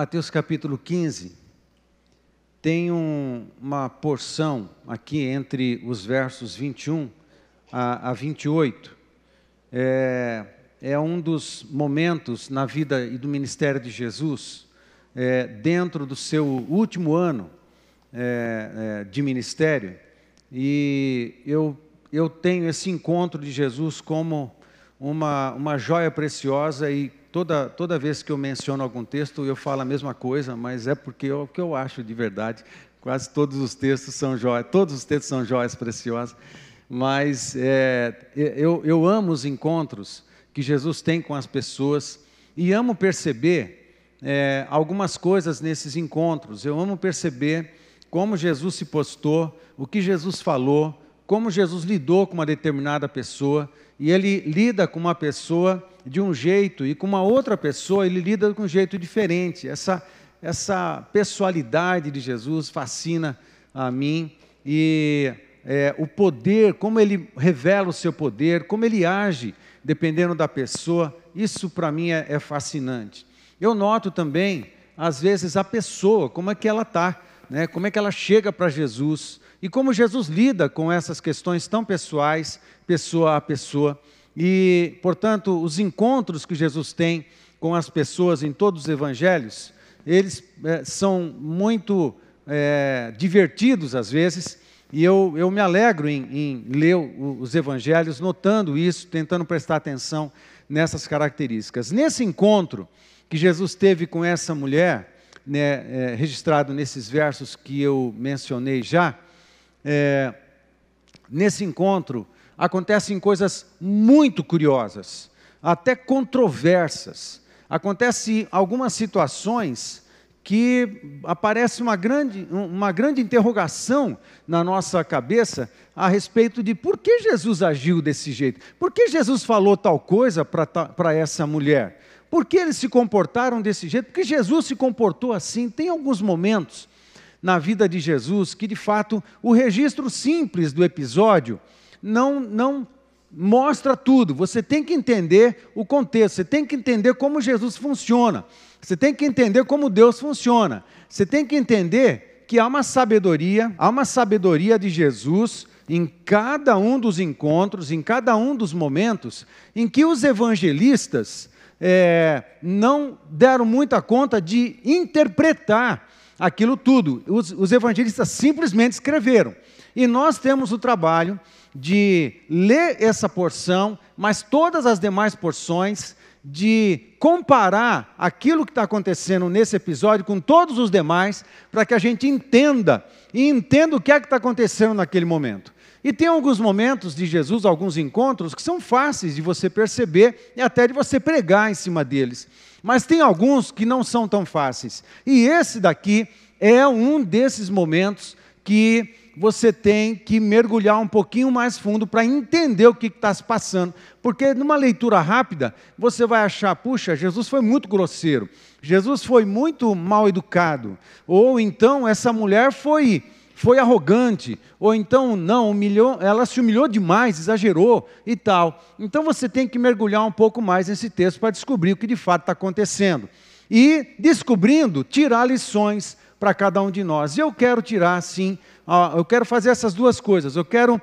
Mateus capítulo 15 tem um, uma porção aqui entre os versos 21 a, a 28. É, é um dos momentos na vida e do ministério de Jesus, é, dentro do seu último ano é, é de ministério, e eu, eu tenho esse encontro de Jesus como uma, uma joia preciosa e toda, toda vez que eu menciono algum texto, eu falo a mesma coisa, mas é porque é o que eu acho de verdade. Quase todos os textos são joias, todos os textos são joias preciosas. Mas é, eu, eu amo os encontros que Jesus tem com as pessoas e amo perceber é, algumas coisas nesses encontros. Eu amo perceber como Jesus se postou, o que Jesus falou, como Jesus lidou com uma determinada pessoa, e ele lida com uma pessoa de um jeito e com uma outra pessoa ele lida com um jeito diferente. Essa, essa pessoalidade de Jesus fascina a mim e é, o poder, como ele revela o seu poder, como ele age dependendo da pessoa, isso para mim é, é fascinante. Eu noto também, às vezes, a pessoa, como é que ela está, né? como é que ela chega para Jesus e como Jesus lida com essas questões tão pessoais, pessoa a pessoa. E, portanto, os encontros que Jesus tem com as pessoas em todos os evangelhos, eles é, são muito é, divertidos às vezes, e eu, eu me alegro em, em ler os evangelhos, notando isso, tentando prestar atenção nessas características. Nesse encontro que Jesus teve com essa mulher, né, é, registrado nesses versos que eu mencionei já, é, nesse encontro, acontecem coisas muito curiosas, até controversas. Acontecem algumas situações que aparece uma grande, uma grande interrogação na nossa cabeça a respeito de por que Jesus agiu desse jeito, por que Jesus falou tal coisa para essa mulher, por que eles se comportaram desse jeito, por que Jesus se comportou assim. Tem alguns momentos na vida de Jesus que, de fato, o registro simples do episódio não, não mostra tudo. Você tem que entender o contexto, você tem que entender como Jesus funciona, você tem que entender como Deus funciona, você tem que entender que há uma sabedoria, há uma sabedoria de Jesus em cada um dos encontros, em cada um dos momentos em que os evangelistas é, não deram muita conta de interpretar aquilo tudo. Os, os evangelistas simplesmente escreveram. E nós temos o trabalho de ler essa porção, mas todas as demais porções, de comparar aquilo que está acontecendo nesse episódio com todos os demais, para que a gente entenda e entenda o que é que está acontecendo naquele momento. E tem alguns momentos de Jesus, alguns encontros, que são fáceis de você perceber e até de você pregar em cima deles. Mas tem alguns que não são tão fáceis. E esse daqui é um desses momentos que você tem que mergulhar um pouquinho mais fundo para entender o que está se passando. Porque numa leitura rápida, você vai achar, puxa, Jesus foi muito grosseiro, Jesus foi muito mal educado, ou então essa mulher foi foi arrogante, ou então não, humilhou, ela se humilhou demais, exagerou e tal. Então você tem que mergulhar um pouco mais nesse texto para descobrir o que de fato está acontecendo. E, descobrindo, tirar lições para cada um de nós. Eu quero tirar, sim, eu quero fazer essas duas coisas. Eu quero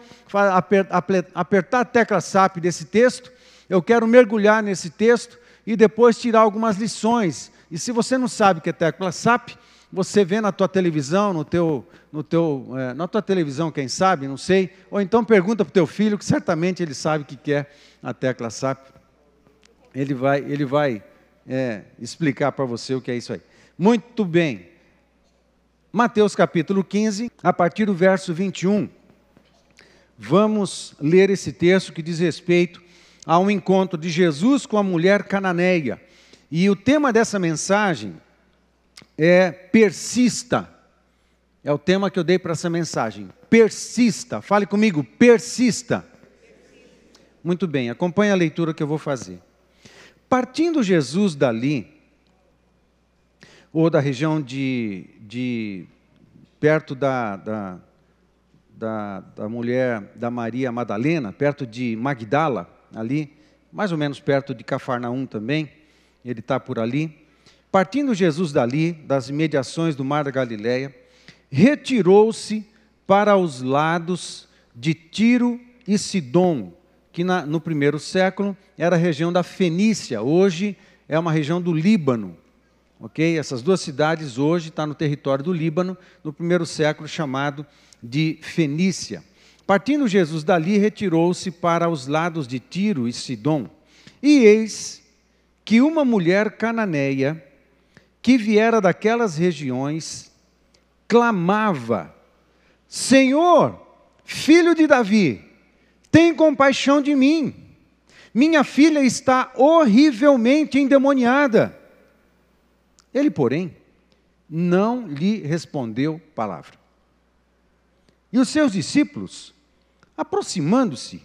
apertar a tecla SAP desse texto, eu quero mergulhar nesse texto e depois tirar algumas lições. E se você não sabe o que é tecla SAP, você vê na tua televisão, no teu, no teu, é, na tua televisão, quem sabe, não sei, ou então pergunta para o teu filho, que certamente ele sabe o que é a tecla SAP. Ele vai, ele vai é, explicar para você o que é isso aí. Muito bem. Mateus capítulo 15, a partir do verso 21. Vamos ler esse texto que diz respeito a um encontro de Jesus com a mulher cananeia. E o tema dessa mensagem é persista. É o tema que eu dei para essa mensagem. Persista. Fale comigo, persista. Muito bem, acompanhe a leitura que eu vou fazer. Partindo Jesus dali, ou da região de, de perto da, da, da, da mulher da Maria Madalena, perto de Magdala, ali, mais ou menos perto de Cafarnaum também, ele está por ali. Partindo Jesus dali, das imediações do mar da Galileia, retirou-se para os lados de Tiro e Sidom, que na, no primeiro século era a região da Fenícia, hoje é uma região do Líbano. Ok? Essas duas cidades hoje estão no território do Líbano, no primeiro século chamado de Fenícia. Partindo Jesus dali, retirou-se para os lados de Tiro e Sidom. E eis que uma mulher cananeia, que viera daquelas regiões, clamava: Senhor, filho de Davi, tem compaixão de mim. Minha filha está horrivelmente endemoniada. Ele, porém, não lhe respondeu palavra. E os seus discípulos, aproximando-se,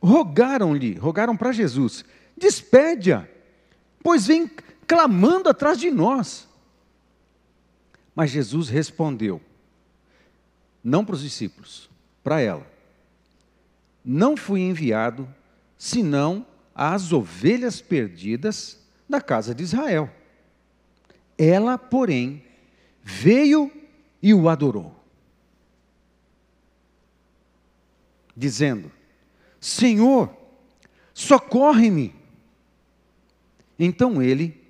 rogaram-lhe, rogaram para Jesus: despede-a, pois vem clamando atrás de nós. Mas Jesus respondeu, não para os discípulos, para ela: Não fui enviado senão às ovelhas perdidas da casa de Israel. Ela, porém, veio e o adorou, dizendo: Senhor, socorre-me. Então ele,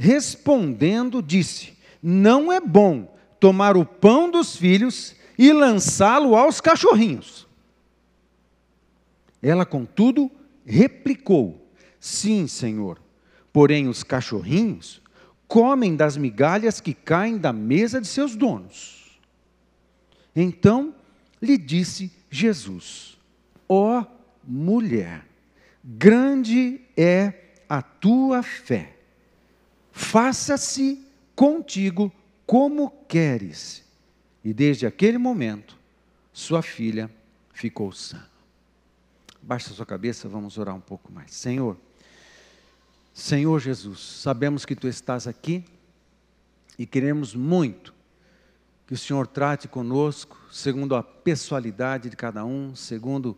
respondendo, disse: Não é bom tomar o pão dos filhos e lançá-lo aos cachorrinhos. Ela, contudo, replicou: Sim, Senhor, porém os cachorrinhos comem das migalhas que caem da mesa de seus donos. Então lhe disse Jesus: Ó oh, mulher, grande é a tua fé, faça-se contigo como queres. E desde aquele momento, sua filha ficou sã. Baixa sua cabeça, vamos orar um pouco mais. Senhor, Senhor Jesus, sabemos que tu estás aqui e queremos muito que o Senhor trate conosco segundo a pessoalidade de cada um, segundo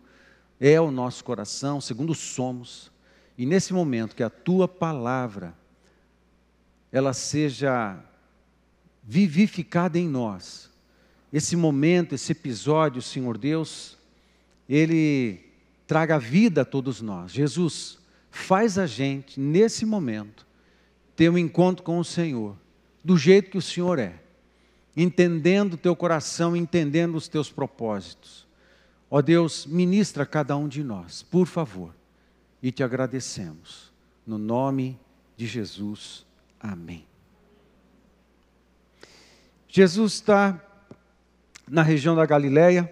é o nosso coração, segundo somos. E nesse momento que a tua palavra ela seja vivificada em nós. Esse momento, esse episódio, Senhor Deus, ele traga vida a todos nós. Jesus, faz a gente, nesse momento, ter um encontro com o Senhor, do jeito que o Senhor é, entendendo o teu coração, entendendo os teus propósitos. Ó Deus, ministra a cada um de nós, por favor, e te agradecemos. No nome de Jesus, amém. Jesus está na região da Galileia.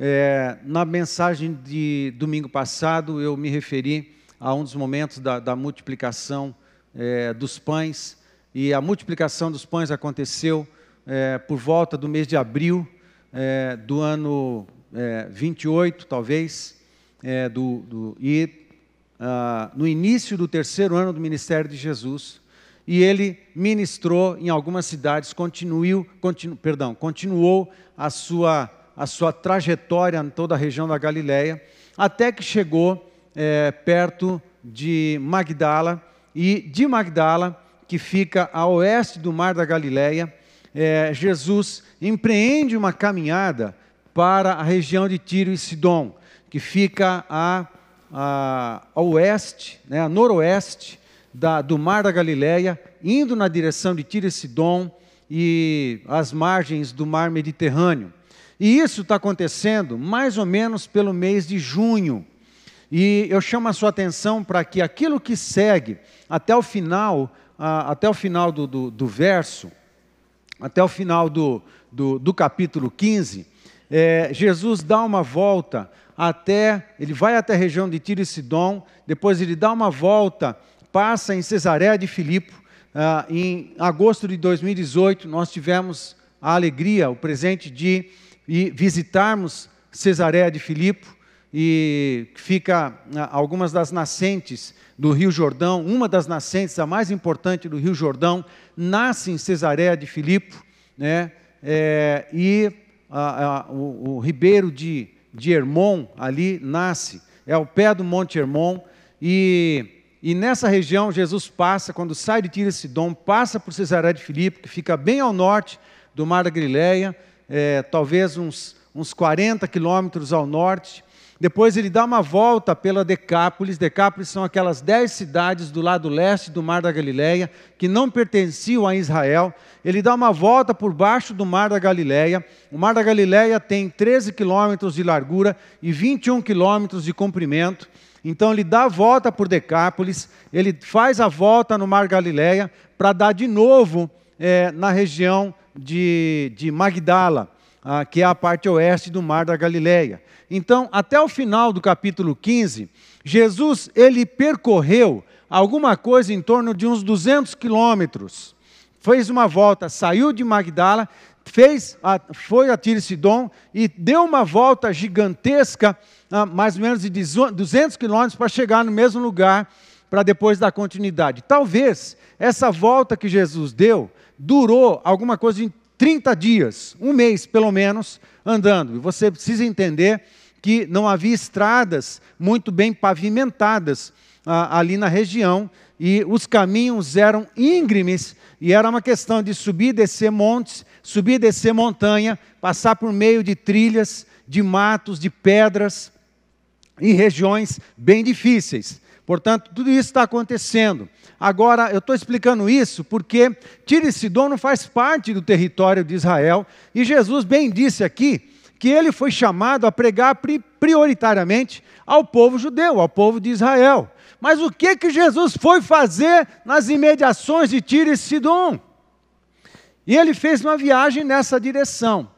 É, na mensagem de domingo passado, eu me referi a um dos momentos da, da multiplicação é, dos pães. E a multiplicação dos pães aconteceu é, por volta do mês de abril é, do ano 28, é, talvez, é, do, do, e ah, no início do terceiro ano do ministério de Jesus. E ele ministrou em algumas cidades, continuou, continu, perdão, continuou a sua, a sua trajetória em toda a região da Galileia, até que chegou é, perto de Magdala, e de Magdala, que fica a oeste do Mar da Galileia, é, Jesus empreende uma caminhada para a região de Tiro e Sidom, que fica a, a, a oeste, né, a noroeste da, do Mar da Galileia, indo na direção de Tiro e Sidom e as margens do Mar Mediterrâneo. E isso está acontecendo mais ou menos pelo mês de junho. E eu chamo a sua atenção para que aquilo que segue até o final, até o final do, do, do, verso, até o final do, do, do capítulo 15, é, Jesus dá uma volta até, ele vai até a região de Tiro e Sidom, depois ele dá uma volta, passa em Cesareia de Filipe. Ah, em agosto de 2018, nós tivemos a alegria, o presente de visitarmos Cesareia de Filipe e fica ah, algumas das nascentes do Rio Jordão, uma das nascentes, a mais importante do Rio Jordão, nasce em Cesareia de Filipe, né? É, e a, a, o, o, ribeiro de, de Hermon ali nasce, é ao pé do Monte Hermon, e e nessa região Jesus passa, quando sai de Tiro Sidom, passa por Cesaré de Filipe, que fica bem ao norte do Mar da Galileia, é, talvez uns, uns 40 quilômetros ao norte. Depois ele dá uma volta pela Decápolis. Decápolis são aquelas dez cidades do lado leste do Mar da Galileia, que não pertenciam a Israel. Ele dá uma volta por baixo do Mar da Galileia. O Mar da Galileia tem 13 quilômetros de largura e 21 quilômetros de comprimento. Então ele dá a volta por Decápolis, ele faz a volta no Mar Galileia para dar de novo é, na região de, de Magdala, que é a parte oeste do Mar da Galileia. Então, até o final do capítulo 15, Jesus ele percorreu alguma coisa em torno de uns 200 quilômetros. Fez uma volta, saiu de Magdala, fez foi a Tirisidon e deu uma volta gigantesca, ah, mais ou menos de 200 quilômetros, para chegar no mesmo lugar, para depois dar continuidade. Talvez essa volta que Jesus deu durou alguma coisa em 30 dias, um mês pelo menos, andando. E você precisa entender que não havia estradas muito bem pavimentadas ah, ali na região e os caminhos eram íngremes e era uma questão de subir e descer montes, subir e descer montanha, passar por meio de trilhas, de matos, de pedras e regiões bem difíceis. Portanto, tudo isso está acontecendo. Agora, eu estou explicando isso porque Tiro e Sidom não faz parte do território de Israel e Jesus bem disse aqui que ele foi chamado a pregar prioritariamente ao povo judeu, ao povo de Israel. Mas o que que Jesus foi fazer nas imediações de Tiro e Sidom? E ele fez uma viagem nessa direção.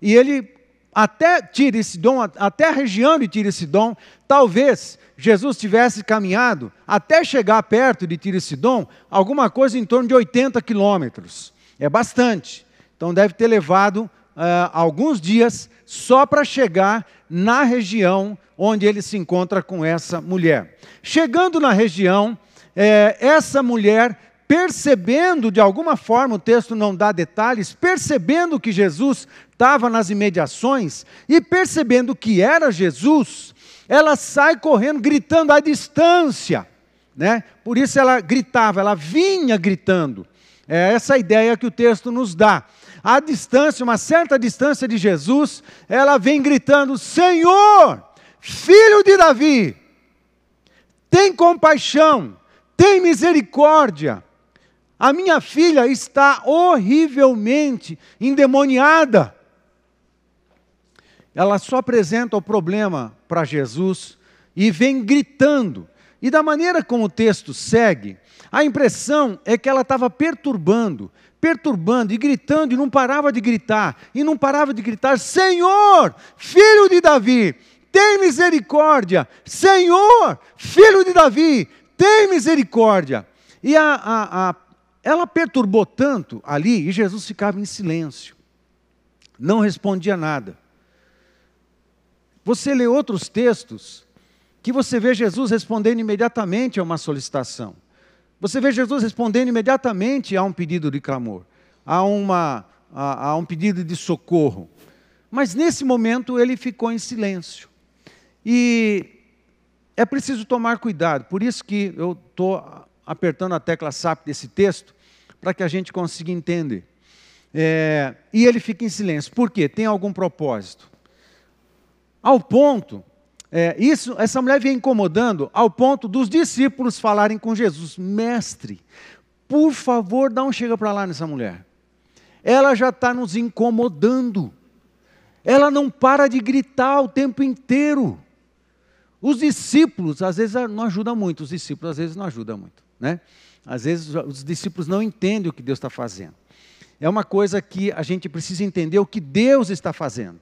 E ele até Tiro e Sidom, até a região de Tiro e Sidom, talvez Jesus tivesse caminhado até chegar perto de Tiro e Sidom, alguma coisa em torno de 80 quilômetros. É bastante. Então deve ter levado uh, alguns dias só para chegar na região onde ele se encontra com essa mulher. Chegando na região, é, essa mulher, percebendo de alguma forma, o texto não dá detalhes, percebendo que Jesus estava nas imediações e percebendo que era Jesus, ela sai correndo, gritando à distância. Né? Por isso ela gritava, ela vinha gritando. É essa a ideia que o texto nos dá à distância, uma certa distância de Jesus, ela vem gritando: Senhor, filho de Davi, tem compaixão, tem misericórdia. A minha filha está horrivelmente endemoniada. Ela só apresenta o problema para Jesus e vem gritando. E da maneira como o texto segue, a impressão é que ela estava perturbando, perturbando e gritando, e não parava de gritar, e não parava de gritar: Senhor, filho de Davi, tem misericórdia! Senhor, filho de Davi, tem misericórdia! E a, a, a, ela perturbou tanto ali, e Jesus ficava em silêncio, não respondia nada. Você lê outros textos que você vê Jesus respondendo imediatamente a uma solicitação. Você vê Jesus respondendo imediatamente a um pedido de clamor, a, uma, a, a um pedido de socorro. Mas nesse momento ele ficou em silêncio. E é preciso tomar cuidado, por isso que eu estou apertando a tecla SAP desse texto, para que a gente consiga entender. É, e ele fica em silêncio. Por quê? Tem algum propósito. Ao ponto é, isso, essa mulher vem incomodando ao ponto dos discípulos falarem com Jesus: Mestre, por favor, dá um chega para lá nessa mulher. Ela já está nos incomodando. Ela não para de gritar o tempo inteiro. Os discípulos, às vezes, não ajudam muito. Os discípulos, às vezes, não ajudam muito. Né? Às vezes, os discípulos não entendem o que Deus está fazendo. É uma coisa que a gente precisa entender o que Deus está fazendo.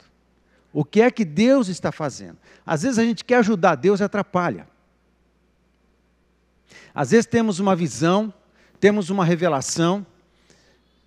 O que é que Deus está fazendo? Às vezes a gente quer ajudar Deus e atrapalha. Às vezes temos uma visão, temos uma revelação,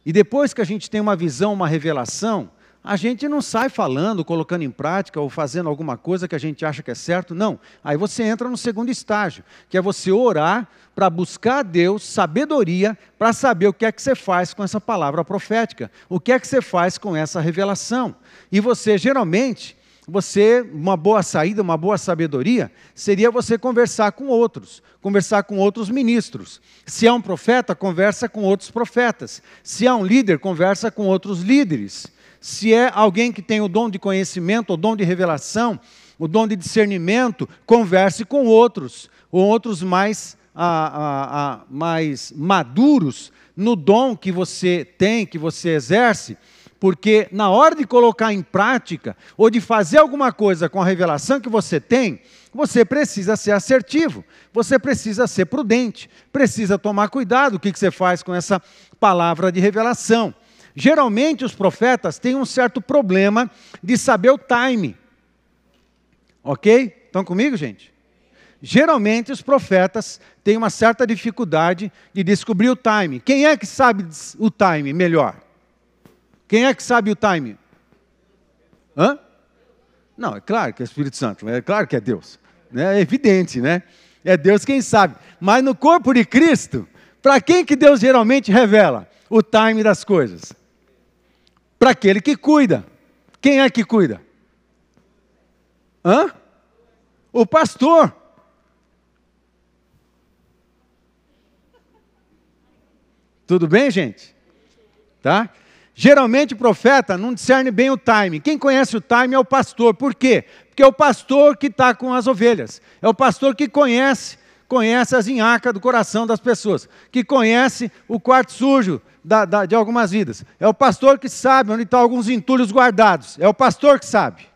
e depois que a gente tem uma visão, uma revelação, a gente não sai falando, colocando em prática ou fazendo alguma coisa que a gente acha que é certo, não. Aí você entra no segundo estágio, que é você orar para buscar a Deus sabedoria para saber o que é que você faz com essa palavra profética, o que é que você faz com essa revelação. E você geralmente você, uma boa saída, uma boa sabedoria, seria você conversar com outros, conversar com outros ministros. Se é um profeta, conversa com outros profetas. Se é um líder, conversa com outros líderes. Se é alguém que tem o dom de conhecimento, o dom de revelação, o dom de discernimento, converse com outros, ou outros mais, mais maduros no dom que você tem, que você exerce porque na hora de colocar em prática ou de fazer alguma coisa com a revelação que você tem, você precisa ser assertivo, você precisa ser prudente, precisa tomar cuidado o que você faz com essa palavra de revelação. Geralmente os profetas têm um certo problema de saber o time. Ok? Estão comigo, gente? Geralmente os profetas têm uma certa dificuldade de descobrir o time. Quem é que sabe o time melhor? Quem é que sabe o time? Hã? Não, é claro que é o Espírito Santo, é claro que é Deus. Né? É evidente, né? É Deus quem sabe. Mas no corpo de Cristo, para quem que Deus geralmente revela o time das coisas? Para aquele que cuida. Quem é que cuida? Hã? O pastor. Tudo bem, gente? Tá? Geralmente o profeta não discerne bem o time. Quem conhece o time é o pastor. Por quê? Porque é o pastor que está com as ovelhas. É o pastor que conhece, conhece as inhacas do coração das pessoas, que conhece o quarto sujo da, da, de algumas vidas. É o pastor que sabe onde estão alguns entulhos guardados. É o pastor que sabe.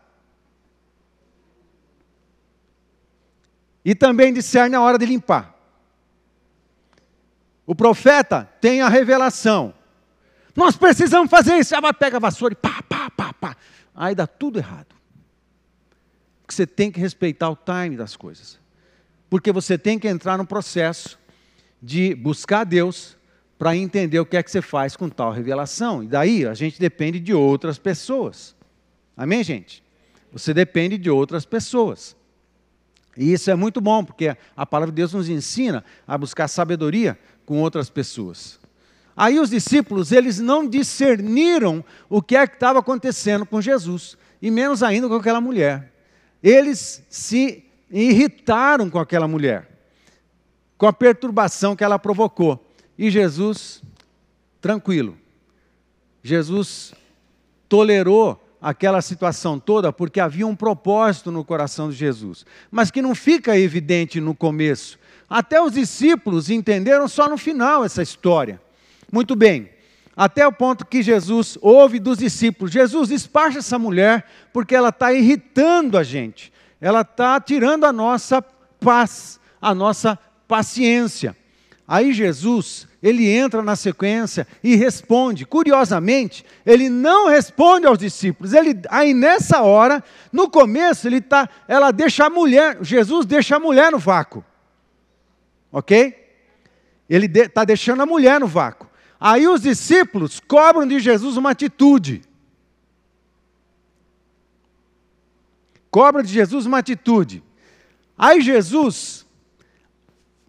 E também discerne a hora de limpar. O profeta tem a revelação nós precisamos fazer isso. Ela pega a vassoura e pá, pá, pá, pá. Aí dá tudo errado. Porque você tem que respeitar o time das coisas. Porque você tem que entrar no processo de buscar Deus para entender o que é que você faz com tal revelação. E daí a gente depende de outras pessoas. Amém, gente? Você depende de outras pessoas. E isso é muito bom, porque a palavra de Deus nos ensina a buscar sabedoria com outras pessoas. Aí os discípulos, eles não discerniram o que é que estava acontecendo com Jesus, e menos ainda com aquela mulher. Eles se irritaram com aquela mulher, com a perturbação que ela provocou. E Jesus, tranquilo. Jesus tolerou aquela situação toda porque havia um propósito no coração de Jesus, mas que não fica evidente no começo. Até os discípulos entenderam só no final essa história. Muito bem, até o ponto que Jesus ouve dos discípulos: Jesus, despacha essa mulher, porque ela está irritando a gente, ela está tirando a nossa paz, a nossa paciência. Aí Jesus, ele entra na sequência e responde. Curiosamente, ele não responde aos discípulos. Ele, aí nessa hora, no começo, ele tá, ela deixa a mulher, Jesus deixa a mulher no vácuo. Ok? Ele está de, deixando a mulher no vácuo. Aí os discípulos cobram de Jesus uma atitude. Cobram de Jesus uma atitude. Aí Jesus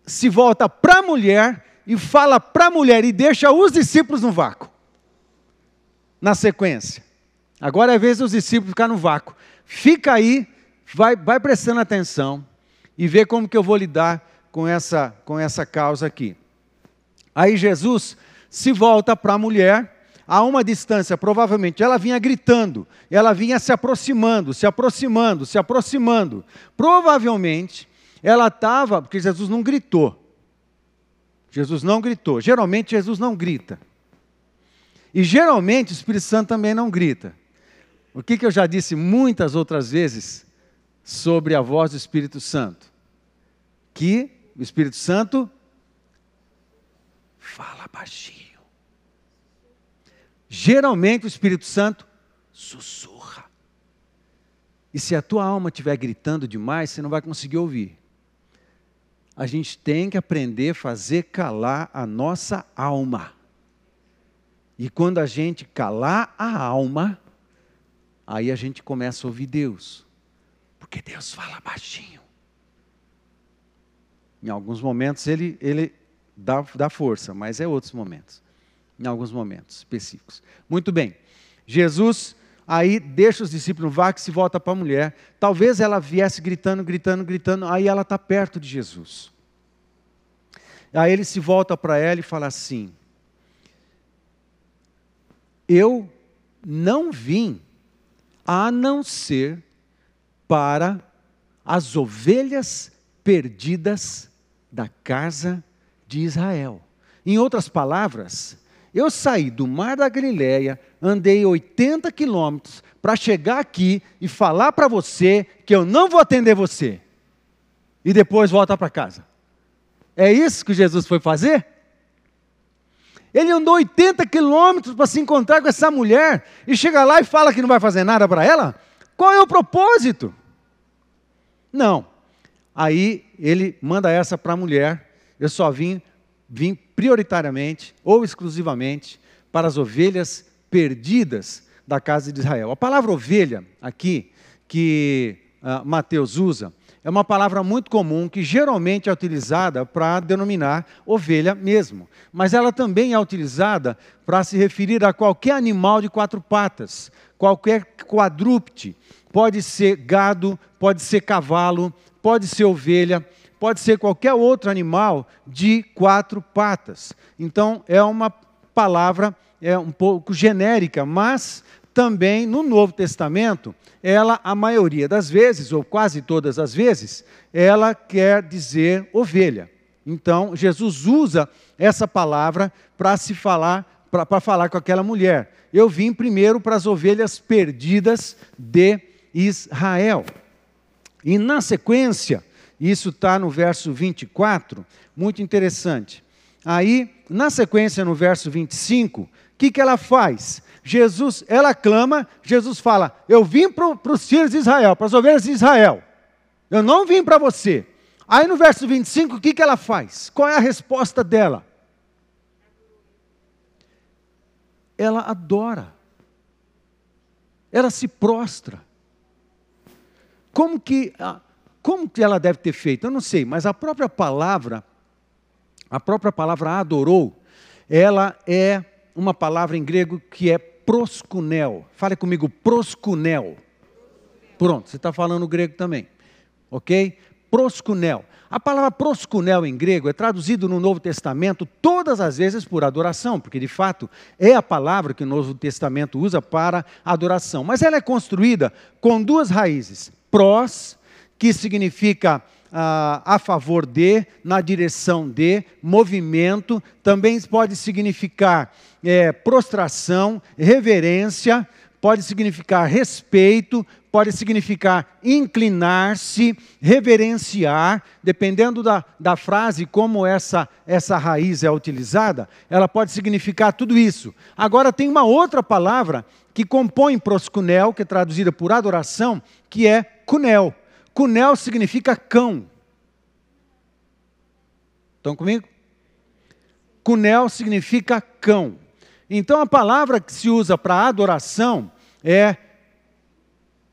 se volta para a mulher e fala para a mulher e deixa os discípulos no vácuo. Na sequência. Agora é a vez dos discípulos ficar no vácuo. Fica aí, vai, vai prestando atenção e vê como que eu vou lidar com essa, com essa causa aqui. Aí Jesus se volta para a mulher, a uma distância, provavelmente, ela vinha gritando, ela vinha se aproximando, se aproximando, se aproximando. Provavelmente, ela estava, porque Jesus não gritou. Jesus não gritou. Geralmente, Jesus não grita. E geralmente, o Espírito Santo também não grita. O que, que eu já disse muitas outras vezes sobre a voz do Espírito Santo? Que o Espírito Santo fala baixinho. Geralmente o Espírito Santo sussurra. E se a tua alma estiver gritando demais, você não vai conseguir ouvir. A gente tem que aprender a fazer calar a nossa alma. E quando a gente calar a alma, aí a gente começa a ouvir Deus. Porque Deus fala baixinho. Em alguns momentos ele, ele dá, dá força, mas é outros momentos em alguns momentos específicos. Muito bem. Jesus aí deixa os discípulos no vácuo e se volta para a mulher. Talvez ela viesse gritando, gritando, gritando, aí ela está perto de Jesus. Aí ele se volta para ela e fala assim: Eu não vim a não ser para as ovelhas perdidas da casa de Israel. Em outras palavras, eu saí do mar da Galileia, andei 80 quilômetros para chegar aqui e falar para você que eu não vou atender você. E depois volta para casa. É isso que Jesus foi fazer? Ele andou 80 quilômetros para se encontrar com essa mulher e chega lá e fala que não vai fazer nada para ela? Qual é o propósito? Não. Aí ele manda essa para a mulher. Eu só vim, vim prioritariamente ou exclusivamente para as ovelhas perdidas da casa de Israel. A palavra ovelha aqui que uh, Mateus usa é uma palavra muito comum que geralmente é utilizada para denominar ovelha mesmo, mas ela também é utilizada para se referir a qualquer animal de quatro patas, qualquer quadrúpede, pode ser gado, pode ser cavalo, pode ser ovelha, pode ser qualquer outro animal de quatro patas. Então é uma palavra é um pouco genérica, mas também no Novo Testamento, ela, a maioria das vezes, ou quase todas as vezes, ela quer dizer ovelha. Então, Jesus usa essa palavra para se falar, para falar com aquela mulher. Eu vim primeiro para as ovelhas perdidas de Israel. E na sequência, isso está no verso 24, muito interessante. Aí, na sequência, no verso 25, o que, que ela faz? Jesus, ela clama, Jesus fala: Eu vim para os filhos de Israel, para as ovelhas de Israel. Eu não vim para você. Aí no verso 25, o que, que ela faz? Qual é a resposta dela? Ela adora. Ela se prostra. Como que, como que ela deve ter feito? Eu não sei, mas a própria palavra, a própria palavra adorou, ela é uma palavra em grego que é proskunel. Fale comigo, proskunel. Pronto, você está falando grego também. Ok? Proskunel. A palavra proskunel em grego é traduzido no Novo Testamento todas as vezes por adoração, porque de fato é a palavra que o Novo Testamento usa para adoração. Mas ela é construída com duas raízes: pros, que significa ah, a favor de, na direção de, movimento, também pode significar é, prostração, reverência, pode significar respeito, pode significar inclinar-se, reverenciar, dependendo da, da frase, como essa, essa raiz é utilizada, ela pode significar tudo isso. Agora, tem uma outra palavra que compõe proscunel, que é traduzida por adoração, que é cunel. Cunel significa cão. Estão comigo? Cunel significa cão. Então a palavra que se usa para adoração é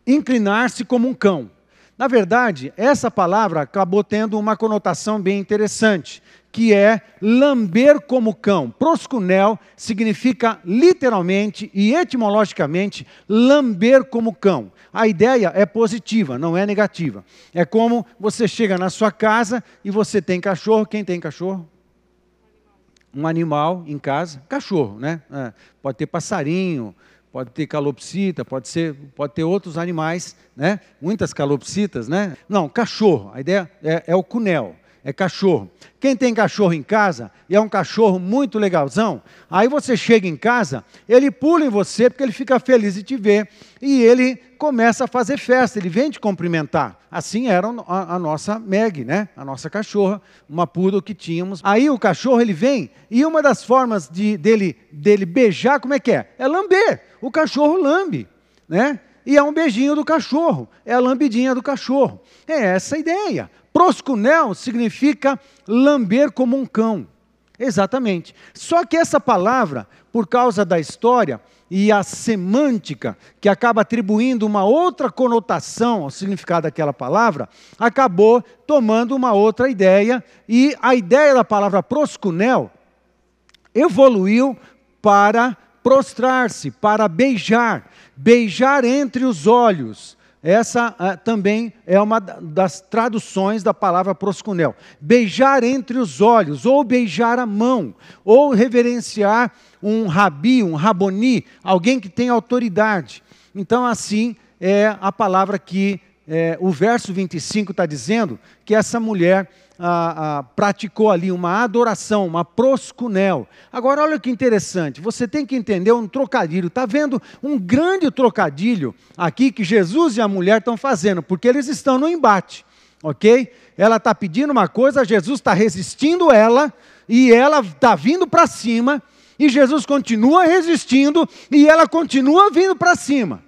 inclinar-se como um cão. Na verdade, essa palavra acabou tendo uma conotação bem interessante, que é lamber como cão. Proscunel significa literalmente e etimologicamente lamber como cão. A ideia é positiva, não é negativa. É como você chega na sua casa e você tem cachorro. Quem tem cachorro? Um animal em casa, cachorro, né? É, pode ter passarinho, pode ter calopsita, pode, ser, pode ter outros animais, né? Muitas calopsitas, né? Não, cachorro. A ideia é, é o cunel é cachorro. Quem tem cachorro em casa e é um cachorro muito legalzão, aí você chega em casa, ele pula em você porque ele fica feliz de te ver e ele começa a fazer festa, ele vem te cumprimentar. Assim era a, a nossa Meg, né? A nossa cachorra, uma poodle que tínhamos. Aí o cachorro ele vem e uma das formas de, dele, dele beijar, como é que é? É lamber. O cachorro lambe, né? E é um beijinho do cachorro, é a lambidinha do cachorro. É essa a ideia. Proscunel significa lamber como um cão. Exatamente. Só que essa palavra, por causa da história e a semântica, que acaba atribuindo uma outra conotação ao significado daquela palavra, acabou tomando uma outra ideia, e a ideia da palavra proscunel evoluiu para prostrar-se, para beijar. Beijar entre os olhos. Essa ah, também é uma das traduções da palavra proscunel. Beijar entre os olhos, ou beijar a mão, ou reverenciar um rabi, um raboni, alguém que tem autoridade. Então, assim é a palavra que é, o verso 25 está dizendo que essa mulher ah, ah, praticou ali uma adoração, uma proscunel. Agora, olha que interessante, você tem que entender um trocadilho. Está vendo um grande trocadilho aqui que Jesus e a mulher estão fazendo, porque eles estão no embate, ok? Ela está pedindo uma coisa, Jesus está resistindo ela, e ela está vindo para cima, e Jesus continua resistindo, e ela continua vindo para cima.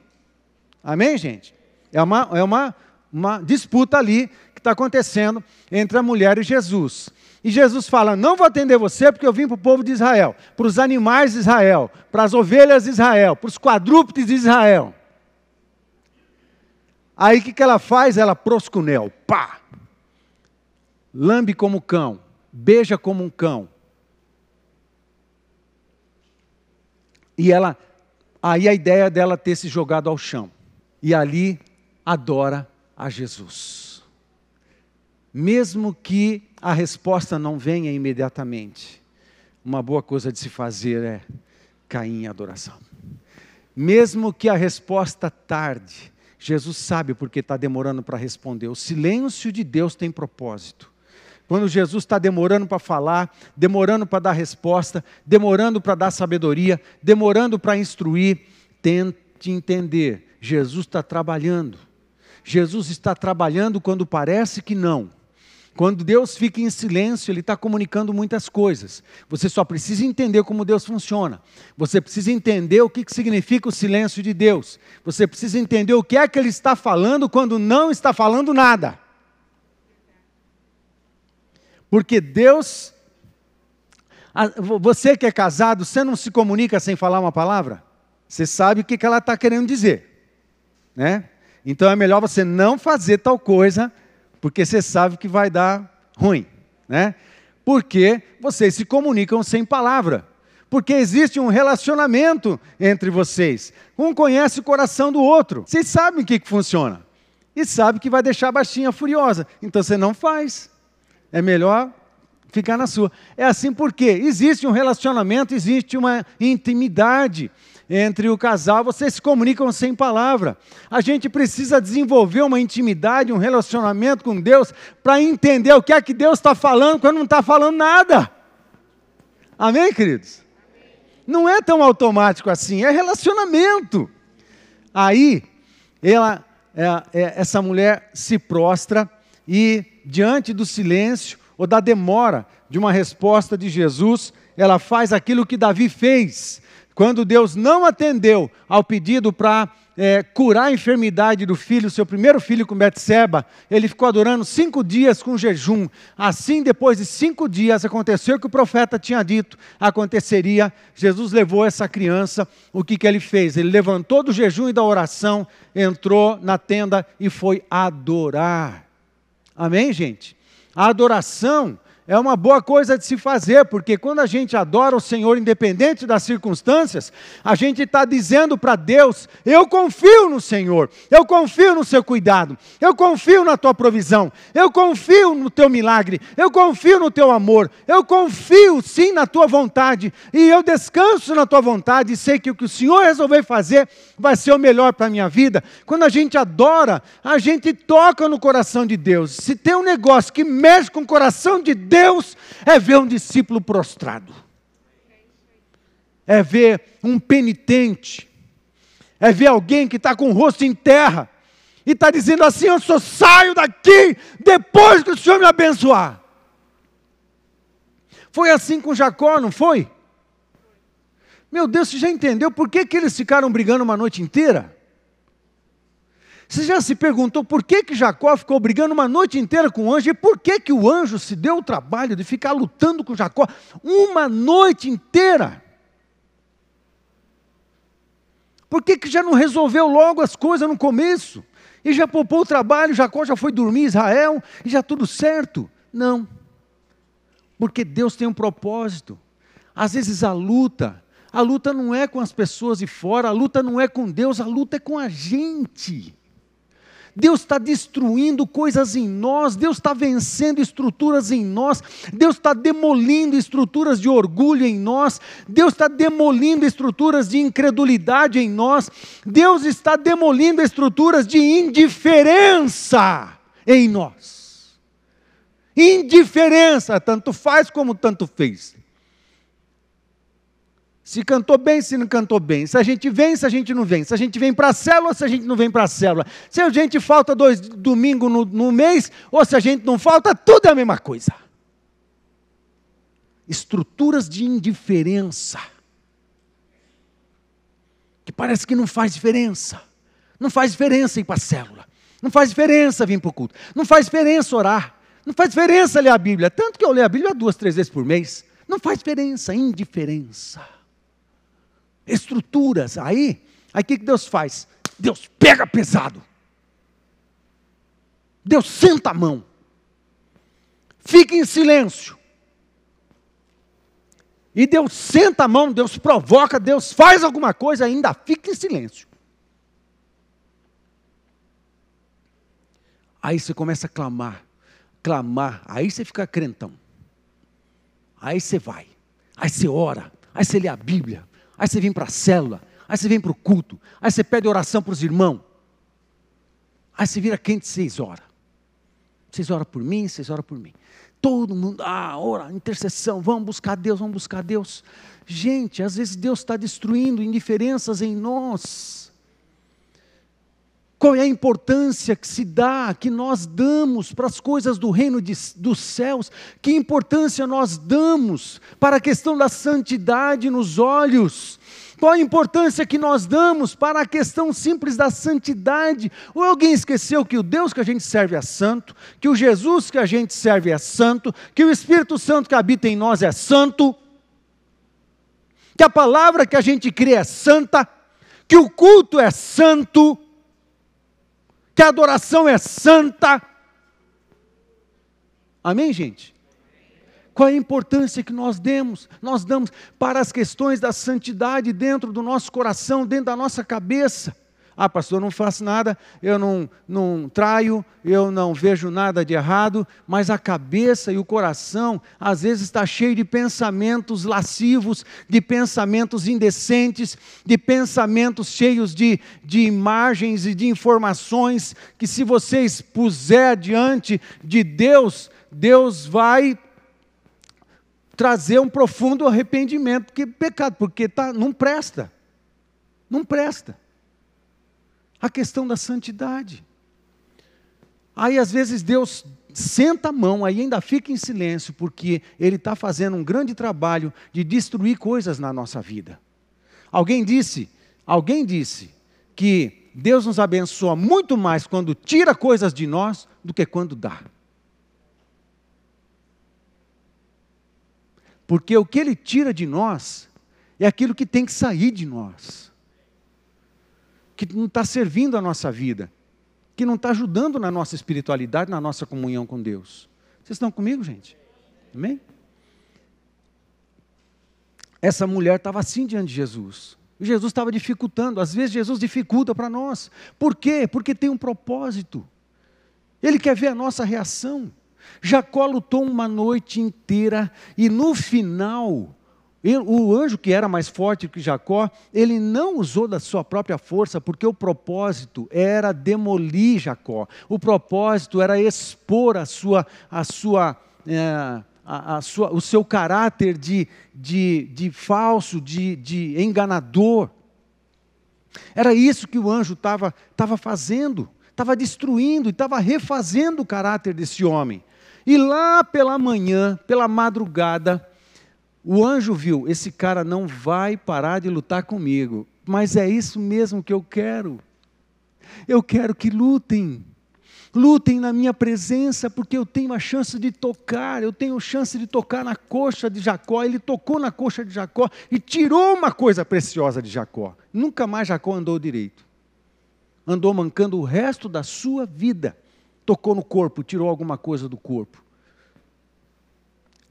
Amém, gente? É uma, é uma, uma disputa ali está acontecendo entre a mulher e Jesus. E Jesus fala: Não vou atender você porque eu vim para o povo de Israel, para os animais de Israel, para as ovelhas de Israel, para os quadrúpedes de Israel. Aí o que, que ela faz? Ela proscunel, pá! Lambe como cão, beija como um cão. E ela, aí a ideia dela ter se jogado ao chão. E ali adora a Jesus. Mesmo que a resposta não venha imediatamente, uma boa coisa de se fazer é cair em adoração. Mesmo que a resposta tarde, Jesus sabe porque está demorando para responder. O silêncio de Deus tem propósito. Quando Jesus está demorando para falar, demorando para dar resposta, demorando para dar sabedoria, demorando para instruir, tente entender: Jesus está trabalhando. Jesus está trabalhando quando parece que não. Quando Deus fica em silêncio, Ele está comunicando muitas coisas. Você só precisa entender como Deus funciona. Você precisa entender o que significa o silêncio de Deus. Você precisa entender o que é que Ele está falando quando não está falando nada. Porque Deus. Você que é casado, você não se comunica sem falar uma palavra? Você sabe o que ela está querendo dizer. Né? Então é melhor você não fazer tal coisa, porque você sabe que vai dar ruim, né? Porque vocês se comunicam sem palavra. Porque existe um relacionamento entre vocês. Um conhece o coração do outro. Vocês sabem o que, que funciona. E sabe que vai deixar a baixinha furiosa. Então você não faz. É melhor ficar na sua. É assim porque existe um relacionamento, existe uma intimidade entre o casal, vocês se comunicam sem palavra. A gente precisa desenvolver uma intimidade, um relacionamento com Deus, para entender o que é que Deus está falando quando não está falando nada. Amém, queridos? Não é tão automático assim, é relacionamento. Aí, ela, é, é, essa mulher se prostra e, diante do silêncio ou da demora de uma resposta de Jesus, ela faz aquilo que Davi fez. Quando Deus não atendeu ao pedido para é, curar a enfermidade do filho, seu primeiro filho com Betseba, ele ficou adorando cinco dias com jejum. Assim, depois de cinco dias, aconteceu o que o profeta tinha dito, aconteceria. Jesus levou essa criança, o que, que ele fez? Ele levantou do jejum e da oração, entrou na tenda e foi adorar. Amém, gente? A adoração é uma boa coisa de se fazer, porque quando a gente adora o Senhor, independente das circunstâncias, a gente está dizendo para Deus: Eu confio no Senhor, eu confio no seu cuidado, eu confio na tua provisão, eu confio no teu milagre, eu confio no teu amor, eu confio sim na tua vontade, e eu descanso na tua vontade, e sei que o que o Senhor resolver fazer vai ser o melhor para a minha vida. Quando a gente adora, a gente toca no coração de Deus. Se tem um negócio que mexe com o coração de Deus, é ver um discípulo prostrado, é ver um penitente, é ver alguém que está com o rosto em terra e está dizendo assim: Eu só saio daqui depois que o Senhor me abençoar. Foi assim com Jacó, não foi? Meu Deus, você já entendeu por que, que eles ficaram brigando uma noite inteira? Você já se perguntou por que, que Jacó ficou brigando uma noite inteira com o anjo e por que, que o anjo se deu o trabalho de ficar lutando com Jacó uma noite inteira? Por que, que já não resolveu logo as coisas no começo? E já poupou o trabalho, Jacó já foi dormir Israel e já tudo certo? Não. Porque Deus tem um propósito. Às vezes a luta, A luta não é com as pessoas de fora, a luta não é com Deus, a luta é com a gente. Deus está destruindo coisas em nós, Deus está vencendo estruturas em nós, Deus está demolindo estruturas de orgulho em nós, Deus está demolindo estruturas de incredulidade em nós, Deus está demolindo estruturas de indiferença em nós. Indiferença, tanto faz como tanto fez. Se cantou bem, se não cantou bem. Se a gente vem, se a gente não vem. Se a gente vem para a célula, se a gente não vem para a célula. Se a gente falta dois domingos no, no mês, ou se a gente não falta, tudo é a mesma coisa. Estruturas de indiferença. Que parece que não faz diferença. Não faz diferença ir para a célula. Não faz diferença vir para o culto. Não faz diferença orar. Não faz diferença ler a Bíblia. Tanto que eu leio a Bíblia duas, três vezes por mês. Não faz diferença, indiferença estruturas. Aí, aí o que Deus faz? Deus pega pesado. Deus senta a mão. Fica em silêncio. E Deus senta a mão, Deus provoca, Deus faz alguma coisa, ainda fica em silêncio. Aí você começa a clamar, clamar, aí você fica crentão. Aí você vai, aí você ora, aí você lê a Bíblia, aí você vem para a célula, aí você vem para o culto, aí você pede oração para os irmãos, aí você vira quente seis horas. Vocês oram por mim, vocês oram por mim. Todo mundo, ah, ora, intercessão, vamos buscar Deus, vamos buscar Deus. Gente, às vezes Deus está destruindo indiferenças em nós. Qual é a importância que se dá, que nós damos para as coisas do reino de, dos céus? Que importância nós damos para a questão da santidade nos olhos? Qual a importância que nós damos para a questão simples da santidade? Ou alguém esqueceu que o Deus que a gente serve é santo, que o Jesus que a gente serve é santo, que o Espírito Santo que habita em nós é santo, que a palavra que a gente crê é santa, que o culto é santo, que a adoração é santa. Amém, gente? Qual é a importância que nós demos? Nós damos para as questões da santidade dentro do nosso coração, dentro da nossa cabeça. Ah, pastor, eu não faço nada, eu não, não traio, eu não vejo nada de errado, mas a cabeça e o coração às vezes está cheio de pensamentos lascivos, de pensamentos indecentes, de pensamentos cheios de, de imagens e de informações que, se você expuser diante de Deus, Deus vai trazer um profundo arrependimento, que pecado, porque tá, não presta, não presta a questão da santidade. Aí às vezes Deus senta a mão, aí ainda fica em silêncio, porque Ele está fazendo um grande trabalho de destruir coisas na nossa vida. Alguém disse, alguém disse que Deus nos abençoa muito mais quando tira coisas de nós do que quando dá. Porque o que Ele tira de nós é aquilo que tem que sair de nós que não está servindo a nossa vida, que não está ajudando na nossa espiritualidade, na nossa comunhão com Deus. Vocês estão comigo, gente? Amém? Essa mulher estava assim diante de Jesus. Jesus estava dificultando, às vezes Jesus dificulta para nós. Por quê? Porque tem um propósito. Ele quer ver a nossa reação. Jacó lutou uma noite inteira e no final o anjo que era mais forte que Jacó, ele não usou da sua própria força, porque o propósito era demolir Jacó. O propósito era expor a sua, a sua, é, a, a sua, o seu caráter de, de, de falso, de, de enganador. Era isso que o anjo estava fazendo, estava destruindo e estava refazendo o caráter desse homem. E lá pela manhã, pela madrugada, o anjo viu: esse cara não vai parar de lutar comigo, mas é isso mesmo que eu quero. Eu quero que lutem. Lutem na minha presença, porque eu tenho a chance de tocar, eu tenho chance de tocar na coxa de Jacó. Ele tocou na coxa de Jacó e tirou uma coisa preciosa de Jacó. Nunca mais Jacó andou direito. Andou mancando o resto da sua vida. Tocou no corpo, tirou alguma coisa do corpo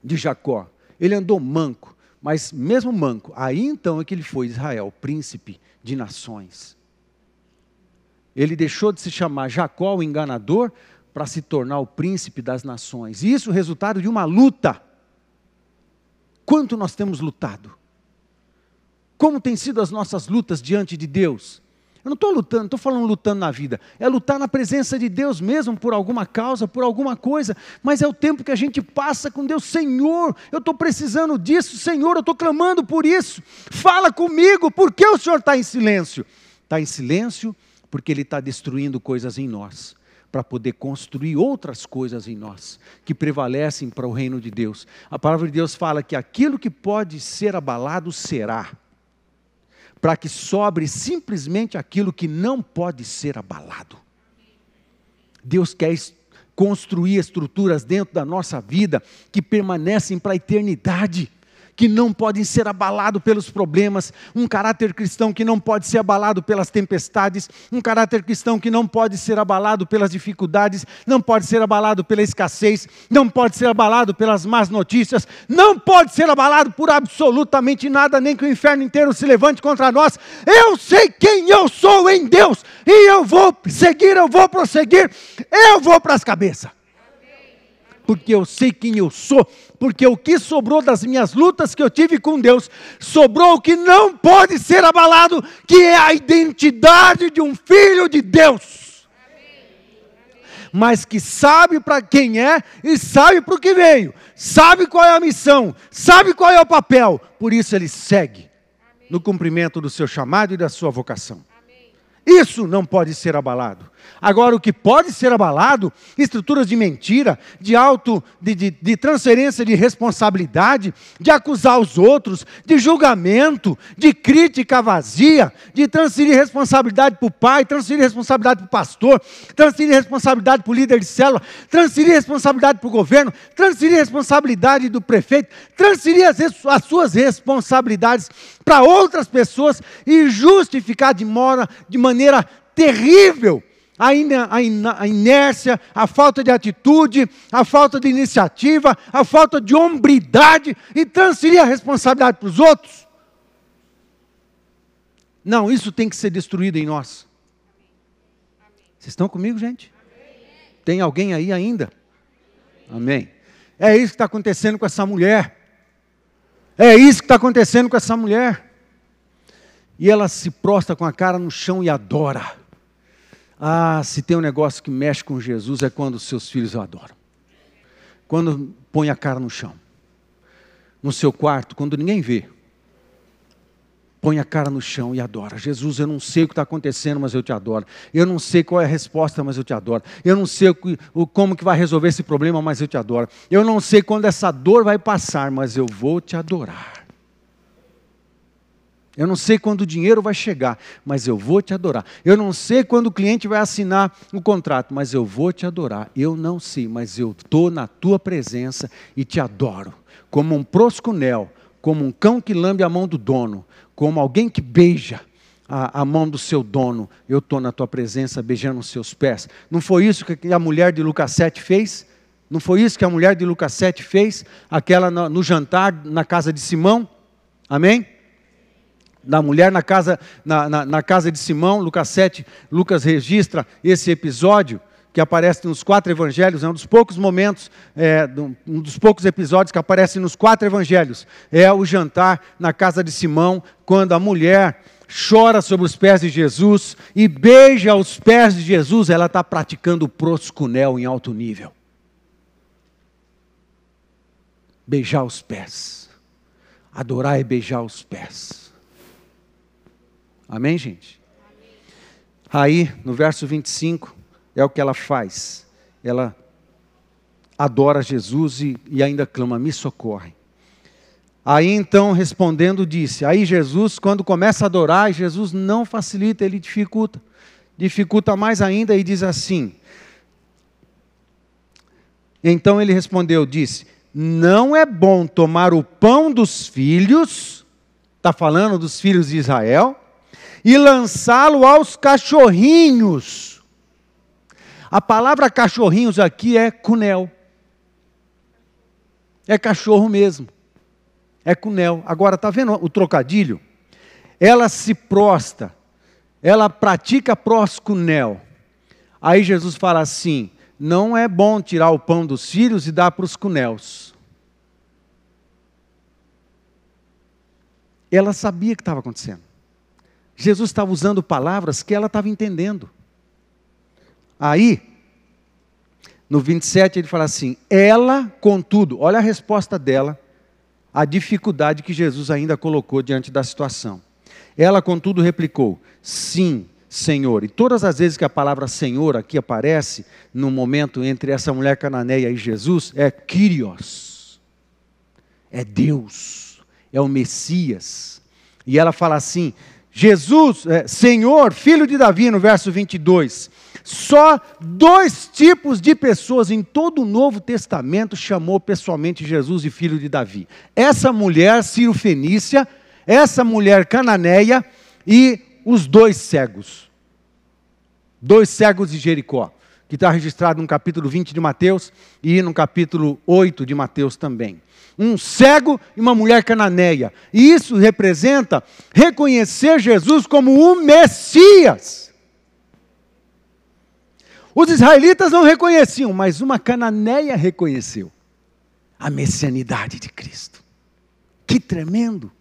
de Jacó ele andou manco, mas mesmo manco, aí então é que ele foi Israel, príncipe de nações. Ele deixou de se chamar Jacó, o enganador, para se tornar o príncipe das nações. E isso é o resultado de uma luta. Quanto nós temos lutado? Como têm sido as nossas lutas diante de Deus? Eu não estou lutando, estou falando lutando na vida. É lutar na presença de Deus mesmo, por alguma causa, por alguma coisa. Mas é o tempo que a gente passa com Deus. Senhor, eu estou precisando disso. Senhor, eu estou clamando por isso. Fala comigo. Por que o Senhor está em silêncio? Está em silêncio porque Ele está destruindo coisas em nós. Para poder construir outras coisas em nós, que prevalecem para o reino de Deus. A palavra de Deus fala que aquilo que pode ser abalado será para que sobre simplesmente aquilo que não pode ser abalado. Deus quer construir estruturas dentro da nossa vida que permanecem para a eternidade que não podem ser abalados pelos problemas, um caráter cristão que não pode ser abalado pelas tempestades, um caráter cristão que não pode ser abalado pelas dificuldades, não pode ser abalado pela escassez, não pode ser abalado pelas más notícias, não pode ser abalado por absolutamente nada, nem que o inferno inteiro se levante contra nós. Eu sei quem eu sou em Deus e eu vou seguir, eu vou prosseguir, eu vou para as cabeças porque eu sei quem eu sou, porque o que sobrou das minhas lutas que eu tive com Deus, sobrou o que não pode ser abalado, que é a identidade de um filho de Deus. Mas que sabe para quem é e sabe para o que veio, sabe qual é a missão, sabe qual é o papel, por isso ele segue no cumprimento do seu chamado e da sua vocação. Isso não pode ser abalado. Agora, o que pode ser abalado, estruturas de mentira, de auto, de, de, de, transferência de responsabilidade, de acusar os outros, de julgamento, de crítica vazia, de transferir responsabilidade para o pai, transferir responsabilidade para o pastor, transferir responsabilidade para o líder de célula, transferir responsabilidade para o governo, transferir responsabilidade do prefeito, transferir as, as suas responsabilidades para outras pessoas e justificar de, mora, de maneira terrível a inércia, a falta de atitude, a falta de iniciativa, a falta de hombridade e transferir a responsabilidade para os outros. Não, isso tem que ser destruído em nós. Vocês estão comigo, gente? Tem alguém aí ainda? Amém. É isso que está acontecendo com essa mulher. É isso que está acontecendo com essa mulher. E ela se prostra com a cara no chão e adora. Ah, se tem um negócio que mexe com Jesus é quando os seus filhos o adoram. Quando põe a cara no chão. No seu quarto, quando ninguém vê. Põe a cara no chão e adora. Jesus, eu não sei o que está acontecendo, mas eu te adoro. Eu não sei qual é a resposta, mas eu te adoro. Eu não sei o, como que vai resolver esse problema, mas eu te adoro. Eu não sei quando essa dor vai passar, mas eu vou te adorar. Eu não sei quando o dinheiro vai chegar, mas eu vou te adorar. Eu não sei quando o cliente vai assinar o contrato, mas eu vou te adorar. Eu não sei, mas eu estou na tua presença e te adoro. Como um proscunel, como um cão que lambe a mão do dono, como alguém que beija a, a mão do seu dono. Eu estou na tua presença beijando os seus pés. Não foi isso que a mulher de Lucas 7 fez? Não foi isso que a mulher de Lucas 7 fez? Aquela no, no jantar na casa de Simão? Amém? Da mulher na casa, na, na, na, casa de Simão, Lucas 7, Lucas registra esse episódio que aparece nos quatro evangelhos, é um dos poucos momentos, é, um dos poucos episódios que aparecem nos quatro evangelhos. É o jantar na casa de Simão, quando a mulher chora sobre os pés de Jesus e beija os pés de Jesus, ela está praticando proscunel em alto nível. Beijar os pés. Adorar é beijar os pés. Amém, gente? Aí, no verso 25, é o que ela faz. Ela adora Jesus e, e ainda clama: Me socorre. Aí então, respondendo, disse: Aí Jesus, quando começa a adorar, Jesus não facilita, ele dificulta. Dificulta mais ainda e diz assim. Então ele respondeu: Disse: Não é bom tomar o pão dos filhos, está falando dos filhos de Israel, e lançá-lo aos cachorrinhos. A palavra cachorrinhos aqui é cunel. É cachorro mesmo. É Cunel. Agora, está vendo o trocadilho? Ela se prosta, ela pratica proscunel. Aí Jesus fala assim: não é bom tirar o pão dos filhos e dar para os cunéus. Ela sabia o que estava acontecendo. Jesus estava usando palavras que ela estava entendendo. Aí, no 27, ele fala assim: ela, contudo, olha a resposta dela, a dificuldade que Jesus ainda colocou diante da situação. Ela, contudo, replicou: sim, Senhor. E todas as vezes que a palavra Senhor aqui aparece, no momento entre essa mulher cananeia e Jesus, é Kyrios. É Deus, é o Messias. E ela fala assim: Jesus, é, Senhor, filho de Davi, no verso 22. Só dois tipos de pessoas em todo o Novo Testamento chamou pessoalmente Jesus de filho de Davi. Essa mulher Ciro Fenícia, essa mulher cananeia e os dois cegos. Dois cegos de Jericó, que está registrado no capítulo 20 de Mateus e no capítulo 8 de Mateus também. Um cego e uma mulher cananeia. E isso representa reconhecer Jesus como o Messias. Os israelitas não reconheciam, mas uma cananeia reconheceu a messianidade de Cristo. Que tremendo!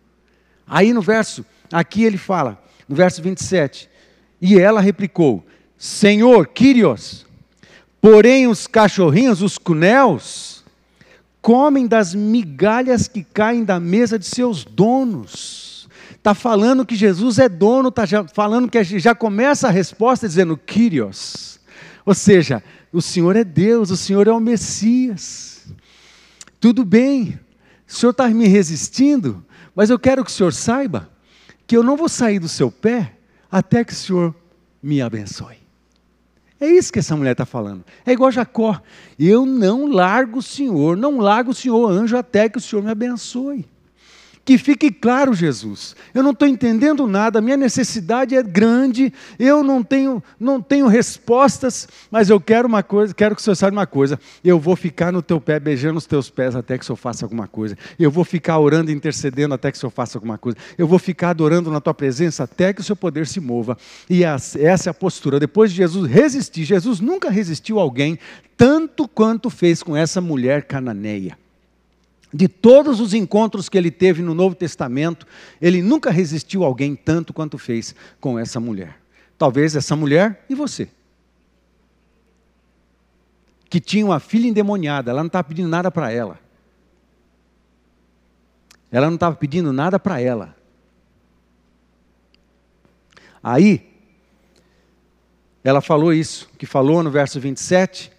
Aí no verso, aqui ele fala: no verso 27. E ela replicou: Senhor, Quírios, porém os cachorrinhos, os cunéus, comem das migalhas que caem da mesa de seus donos. Está falando que Jesus é dono, está falando que já começa a resposta dizendo Quírios. Ou seja, o Senhor é Deus, o Senhor é o Messias. Tudo bem, o Senhor está me resistindo, mas eu quero que o Senhor saiba que eu não vou sair do seu pé até que o Senhor me abençoe. É isso que essa mulher está falando. É igual Jacó. Eu não largo o Senhor, não largo o Senhor anjo até que o Senhor me abençoe. Que fique claro, Jesus. Eu não estou entendendo nada, minha necessidade é grande, eu não tenho, não tenho respostas, mas eu quero uma coisa, quero que o Senhor saiba uma coisa. Eu vou ficar no teu pé, beijando os teus pés até que o Senhor faça alguma coisa. Eu vou ficar orando intercedendo até que o Senhor faça alguma coisa. Eu vou ficar adorando na tua presença até que o seu poder se mova. E essa é a postura. Depois de Jesus resistir, Jesus nunca resistiu a alguém tanto quanto fez com essa mulher cananeia de todos os encontros que ele teve no Novo Testamento, ele nunca resistiu a alguém tanto quanto fez com essa mulher. Talvez essa mulher e você. Que tinha uma filha endemoniada, ela não estava pedindo nada para ela. Ela não estava pedindo nada para ela. Aí, ela falou isso, que falou no verso 27.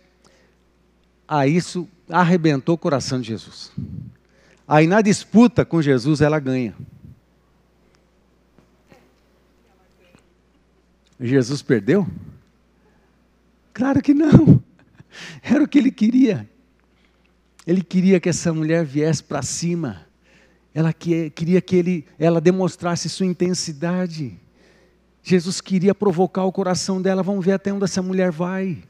A isso arrebentou o coração de Jesus. Aí na disputa com Jesus ela ganha. Jesus perdeu? Claro que não. Era o que ele queria. Ele queria que essa mulher viesse para cima. Ela queria que ele, ela demonstrasse sua intensidade. Jesus queria provocar o coração dela. Vamos ver até onde essa mulher vai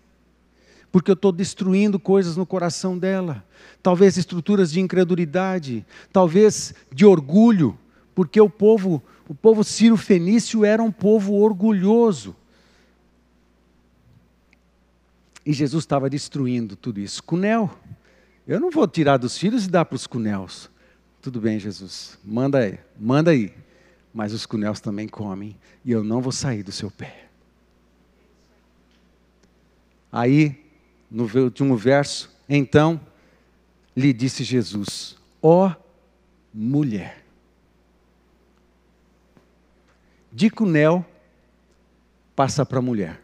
porque eu estou destruindo coisas no coração dela. Talvez estruturas de incredulidade, talvez de orgulho, porque o povo, o povo Ciro Fenício era um povo orgulhoso. E Jesus estava destruindo tudo isso. Cunel, eu não vou tirar dos filhos e dar para os cunéus. Tudo bem, Jesus, manda aí, manda aí. Mas os cunéus também comem e eu não vou sair do seu pé. Aí no último verso, então lhe disse Jesus: Ó oh, mulher, de Cunel passa para mulher.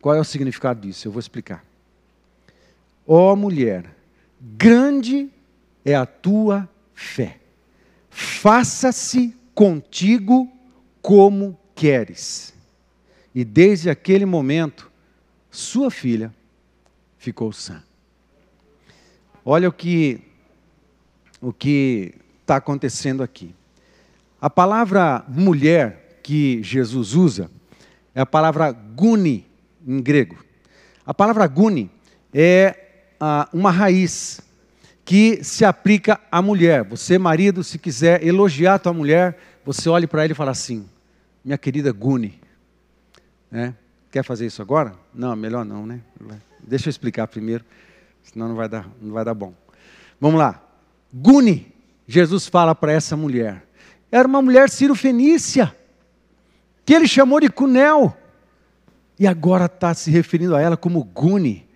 Qual é o significado disso? Eu vou explicar. Ó oh, mulher, grande é a tua fé. Faça-se contigo como queres. E desde aquele momento, sua filha ficou sã. Olha o que o que está acontecendo aqui. A palavra mulher que Jesus usa é a palavra guni em grego. A palavra guni é ah, uma raiz que se aplica à mulher. Você, marido, se quiser elogiar a tua mulher, você olhe para ela e fala assim: minha querida Gune. Né? Quer fazer isso agora? Não, melhor não, né? Deixa eu explicar primeiro, senão não vai dar, não vai dar bom. Vamos lá. Gune, Jesus fala para essa mulher. Era uma mulher cirofenícia, que ele chamou de Cunel. E agora está se referindo a ela como Gune.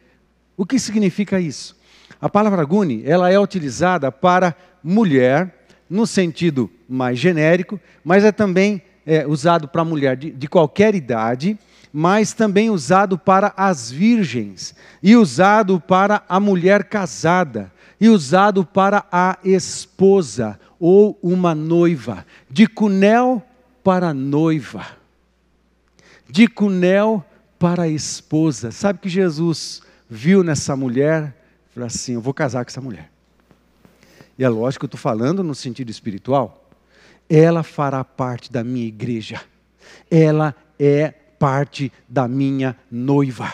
O que significa isso? A palavra Gune, ela é utilizada para mulher, no sentido mais genérico, mas é também é, usado para mulher de, de qualquer idade, mas também usado para as virgens, e usado para a mulher casada, e usado para a esposa ou uma noiva, de cunel para noiva, de cunel para a esposa. Sabe que Jesus viu nessa mulher? Falou assim: Eu vou casar com essa mulher. E é lógico que eu estou falando no sentido espiritual. Ela fará parte da minha igreja. Ela é parte da minha noiva.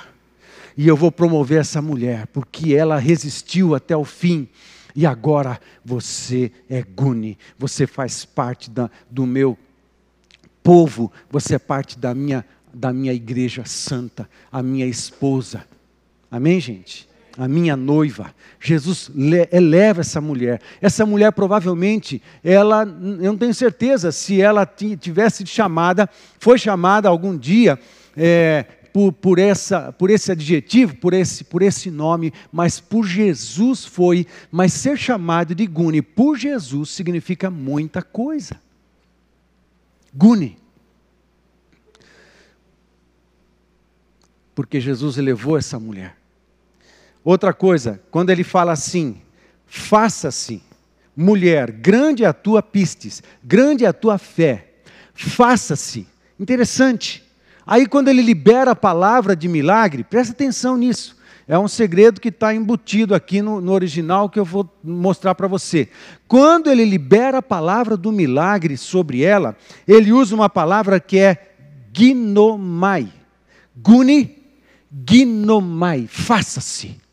E eu vou promover essa mulher, porque ela resistiu até o fim. E agora você é Gune, você faz parte da, do meu povo, você é parte da minha, da minha igreja santa, a minha esposa. Amém, gente? A minha noiva. Jesus eleva essa mulher. Essa mulher provavelmente, ela, eu não tenho certeza se ela tivesse chamada, foi chamada algum dia é, por, por, essa, por esse adjetivo, por esse, por esse nome, mas por Jesus foi. Mas ser chamado de Gune por Jesus significa muita coisa. Gune. Porque Jesus elevou essa mulher. Outra coisa, quando ele fala assim, faça-se, mulher, grande é a tua pistes, grande é a tua fé, faça-se. Interessante. Aí quando ele libera a palavra de milagre, presta atenção nisso. É um segredo que está embutido aqui no, no, original que eu vou mostrar para você. Quando ele libera a palavra do milagre sobre ela, ele usa uma palavra que é ginomai. Guni, ginomai, faça-se.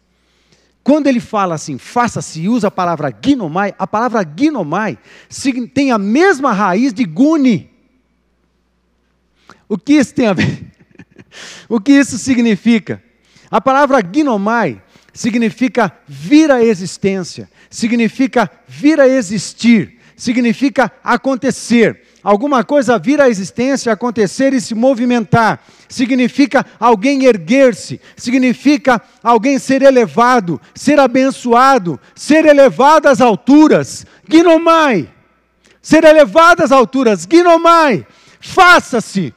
Quando ele fala assim, faça-se usa a palavra ginomai, a palavra ginomai tem a mesma raiz de guni. O que isso tem a ver? o que isso significa? A palavra ginomai significa vir à existência, significa vir a existir, significa acontecer alguma coisa vir à existência, acontecer e se movimentar. Significa alguém erguer-se, significa alguém ser elevado, ser abençoado, ser elevado às alturas. Ginomai. Ser elevado às alturas. Ginomai. Faça-se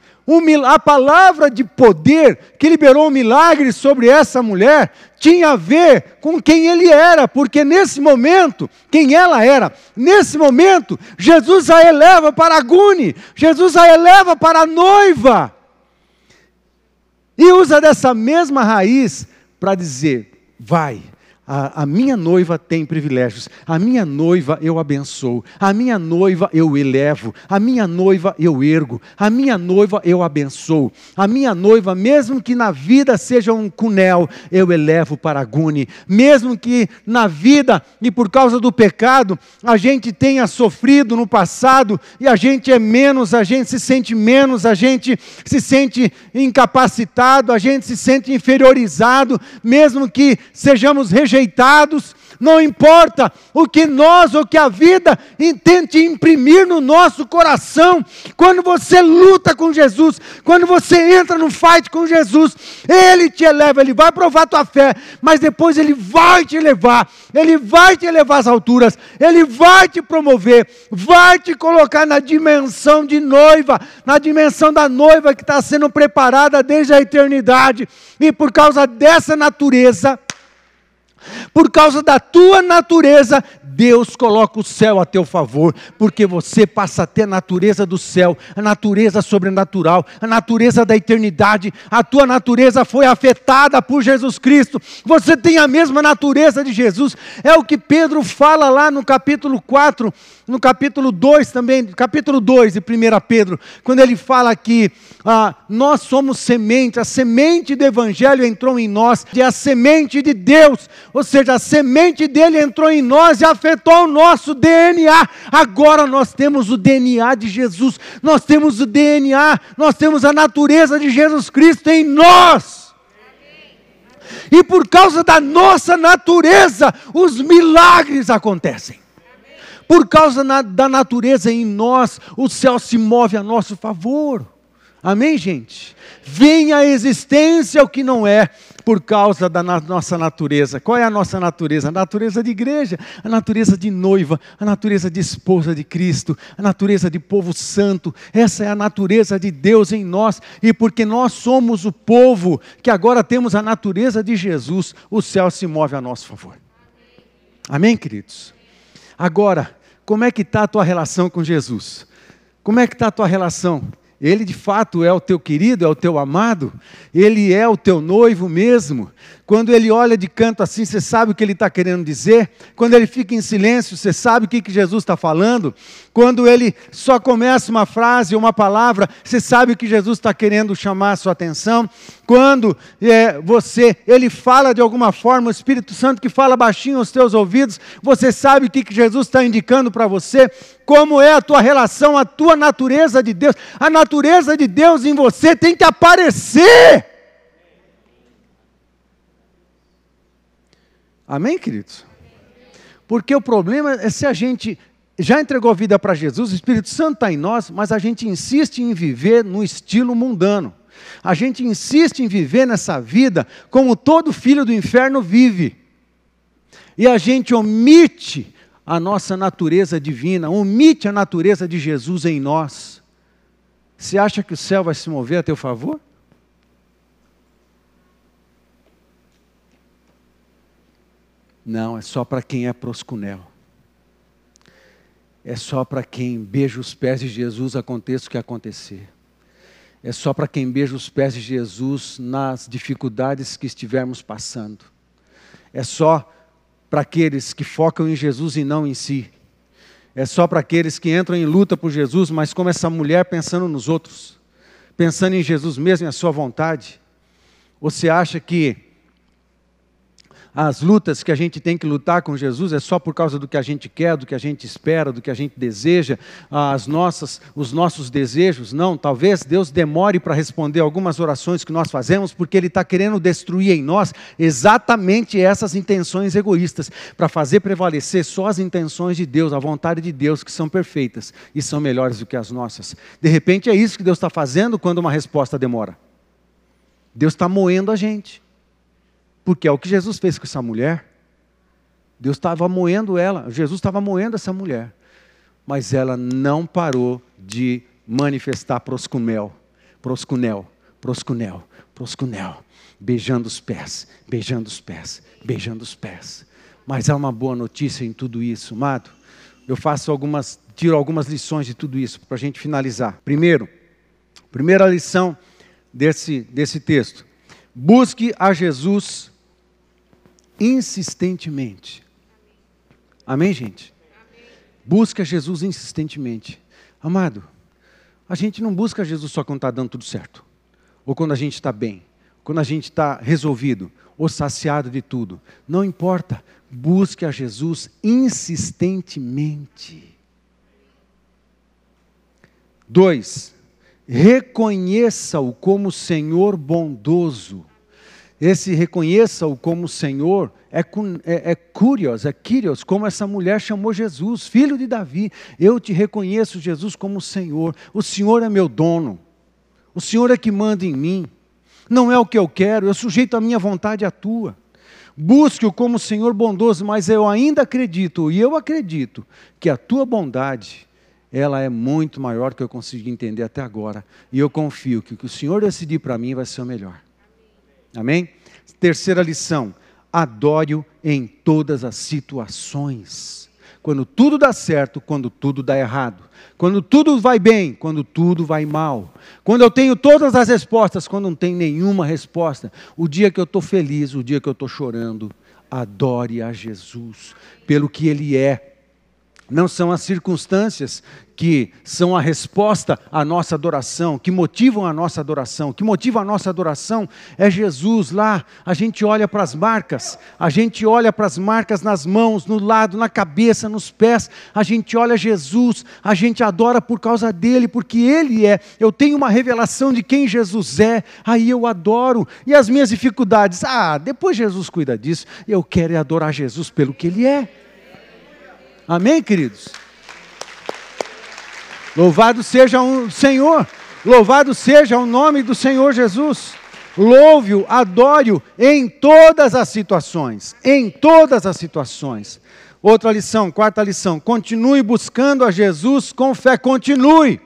a palavra de poder que liberou um milagre sobre essa mulher tinha a ver com quem ele era, porque nesse momento, quem ela era, nesse momento, Jesus a eleva para a Gune, Jesus a eleva para a noiva, e usa dessa mesma raiz para dizer: vai, a, a, minha noiva tem privilégios, a minha noiva eu abençoo, a minha noiva eu elevo, a minha noiva eu ergo, a minha noiva eu abençoo, a minha noiva, mesmo que na vida seja um cunel, eu elevo para Gune, mesmo que na vida e por causa do pecado a gente tenha sofrido no passado e a gente é menos, a gente se sente menos, a gente se sente incapacitado, a gente se sente inferiorizado, mesmo que sejamos rejeitados rejeitados, não importa o que nós ou que a vida tente imprimir no nosso coração, quando você luta com Jesus, quando você entra no fight com Jesus, Ele te eleva, Ele vai provar tua fé, mas depois Ele vai te levar, Ele vai te levar às alturas, Ele vai te promover, vai te colocar na dimensão de noiva, na dimensão da noiva que está sendo preparada desde a eternidade, e por causa dessa natureza, por causa da tua natureza, Deus coloca o céu a teu favor, porque você passa a ter a natureza do céu, a natureza sobrenatural, a natureza da eternidade. A tua natureza foi afetada por Jesus Cristo. Você tem a mesma natureza de Jesus. É o que Pedro fala lá no capítulo 4 no capítulo 2 também, capítulo 2 de 1 Pedro, quando ele fala que ah, nós somos semente, a semente do Evangelho entrou em nós, e a semente de Deus, ou seja, a semente dele entrou em nós e afetou o nosso DNA. Agora nós temos o DNA de Jesus, nós temos o DNA, nós temos a natureza de Jesus Cristo em nós. E por causa da nossa natureza, os milagres acontecem por causa da natureza em nós, o céu se move a nosso favor. Amém, gente? Vem a existência o que não é por causa da na nossa natureza. Qual é a nossa natureza? A natureza de igreja, a natureza de noiva, a natureza de esposa de Cristo, a natureza de povo santo. Essa é a natureza de Deus em nós. E porque nós somos o povo que agora temos a natureza de Jesus, o céu se move a nosso favor. Amém, queridos? Agora, como é que está a tua relação com Jesus? Como é que está a tua relação? Ele de fato é o teu querido, é o teu amado, ele é o teu noivo mesmo. Quando ele olha de canto assim, você sabe o que ele está querendo dizer. Quando ele fica em silêncio, você sabe o que, que Jesus está falando. Quando ele só começa uma frase, uma palavra, você sabe que Jesus está querendo chamar a sua atenção. Quando é, você, ele fala de alguma forma, o Espírito Santo que fala baixinho aos teus ouvidos, você sabe o que, que Jesus está indicando para você. Como é a tua relação, a tua natureza de Deus. A natureza de Deus em você tem que aparecer. Amém, queridos? Porque o problema é se a gente já entregou a vida para Jesus, o Espírito Santo está em nós, mas a gente insiste em viver no estilo mundano. A gente insiste em viver nessa vida como todo filho do inferno vive. E a gente omite a nossa natureza divina, omite a natureza de Jesus em nós. Você acha que o céu vai se mover a teu favor? Não, é só para quem é proscunel. É só para quem beija os pés de Jesus, aconteça o que acontecer. É só para quem beija os pés de Jesus nas dificuldades que estivermos passando. É só para aqueles que focam em Jesus e não em si. É só para aqueles que entram em luta por Jesus, mas como essa mulher pensando nos outros, pensando em Jesus mesmo e a sua vontade. Você acha que as lutas que a gente tem que lutar com Jesus é só por causa do que a gente quer, do que a gente espera, do que a gente deseja, as nossas, os nossos desejos. Não, talvez Deus demore para responder algumas orações que nós fazemos, porque Ele está querendo destruir em nós exatamente essas intenções egoístas, para fazer prevalecer só as intenções de Deus, a vontade de Deus, que são perfeitas e são melhores do que as nossas. De repente é isso que Deus está fazendo quando uma resposta demora. Deus está moendo a gente. Porque é o que Jesus fez com essa mulher. Deus estava moendo ela, Jesus estava moendo essa mulher. Mas ela não parou de manifestar proscunel, proscunel, proscunel, proscunel, beijando os pés, beijando os pés, beijando os pés. Mas há uma boa notícia em tudo isso, amado. Eu faço algumas, tiro algumas lições de tudo isso para a gente finalizar. Primeiro, primeira lição desse, desse texto: busque a Jesus insistentemente. Amém, gente? Busca Jesus insistentemente. Amado, a gente não busca Jesus só quando está dando tudo certo, ou quando a gente está bem, quando a gente está resolvido, ou saciado de tudo. Não importa, busque a Jesus insistentemente. Dois, reconheça-o como Senhor bondoso esse reconheça-o como Senhor, é, é, é curios, é como essa mulher chamou Jesus, filho de Davi. Eu te reconheço, Jesus, como Senhor. O Senhor é meu dono. O Senhor é que manda em mim. Não é o que eu quero, eu sujeito a minha vontade à tua. Busque-o como Senhor bondoso, mas eu ainda acredito, e eu acredito, que a tua bondade, ela é muito maior do que eu consegui entender até agora. E eu confio que o que o Senhor decidir para mim vai ser o melhor. Amém? Terceira lição: adore-o em todas as situações. Quando tudo dá certo, quando tudo dá errado. Quando tudo vai bem, quando tudo vai mal. Quando eu tenho todas as respostas, quando não tem nenhuma resposta. O dia que eu estou feliz, o dia que eu estou chorando. Adore a Jesus pelo que Ele é. Não são as circunstâncias que são a resposta à nossa adoração, que motivam a nossa adoração. O que motiva a nossa adoração é Jesus lá. A gente olha para as marcas, a gente olha para as marcas nas mãos, no lado, na cabeça, nos pés. A gente olha Jesus, a gente adora por causa dele, porque ele é. Eu tenho uma revelação de quem Jesus é, aí eu adoro. E as minhas dificuldades? Ah, depois Jesus cuida disso. Eu quero adorar Jesus pelo que ele é. Amém, queridos? Louvado seja o Senhor, louvado seja o nome do Senhor Jesus. Louve-o, adore-o em todas as situações, em todas as situações. Outra lição, quarta lição, continue buscando a Jesus com fé, continue.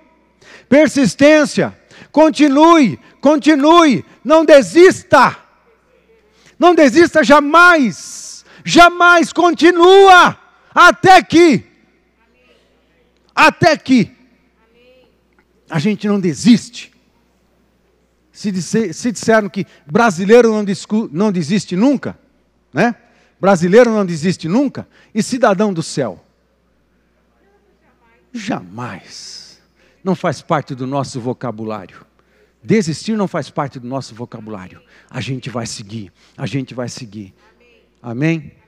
Persistência, continue, continue, não desista. Não desista jamais. Jamais continua até que, até que, a gente não desiste. Se, disser, se disseram que brasileiro não, discu, não desiste nunca, né? Brasileiro não desiste nunca, e cidadão do céu? Jamais. Não faz parte do nosso vocabulário. Desistir não faz parte do nosso vocabulário. A gente vai seguir, a gente vai seguir. Amém?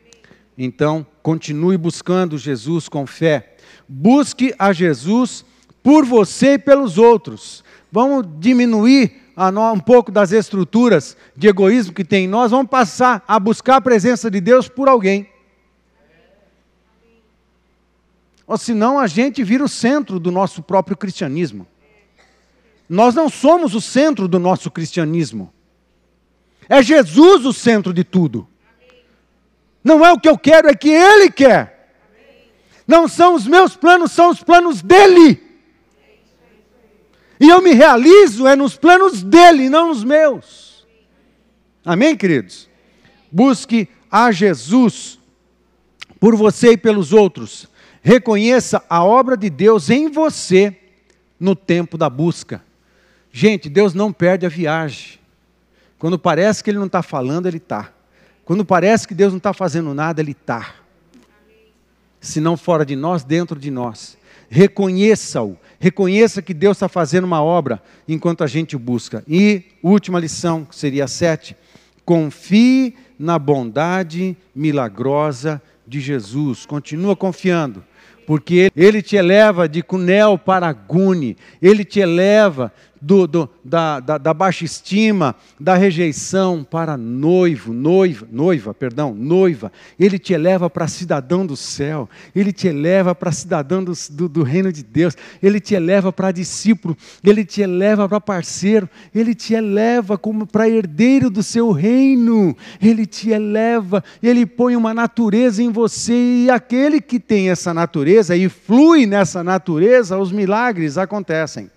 Então, continue buscando Jesus com fé. Busque a Jesus por você e pelos outros. Vamos diminuir um pouco das estruturas de egoísmo que tem em nós, vamos passar a buscar a presença de Deus por alguém. Ou senão a gente vira o centro do nosso próprio cristianismo. Nós não somos o centro do nosso cristianismo. É Jesus o centro de tudo. Não é o que eu quero, é que Ele quer. Não são os meus planos, são os planos dEle. E eu me realizo é nos planos dEle, não nos meus. Amém, queridos? Busque a Jesus por você e pelos outros. Reconheça a obra de Deus em você no tempo da busca. Gente, Deus não perde a viagem. Quando parece que Ele não está falando, Ele está. Quando parece que Deus não está fazendo nada, Ele está. Se não fora de nós, dentro de nós. Reconheça-o. Reconheça que Deus está fazendo uma obra enquanto a gente o busca. E última lição, que seria a sete. Confie na bondade milagrosa de Jesus. Continua confiando porque ele te eleva de Cunel para Gune, ele te eleva do, do, da, da, da, baixa estima, da rejeição para noivo, noiva, noiva, perdão, noiva. Ele te eleva para cidadão do céu, ele te eleva para cidadão do, do, do, reino de Deus, ele te eleva para discípulo, ele te eleva para parceiro, ele te eleva como para herdeiro do seu reino, ele te eleva, ele põe uma natureza em você e aquele que tem essa natureza e flui nessa natureza, os milagres acontecem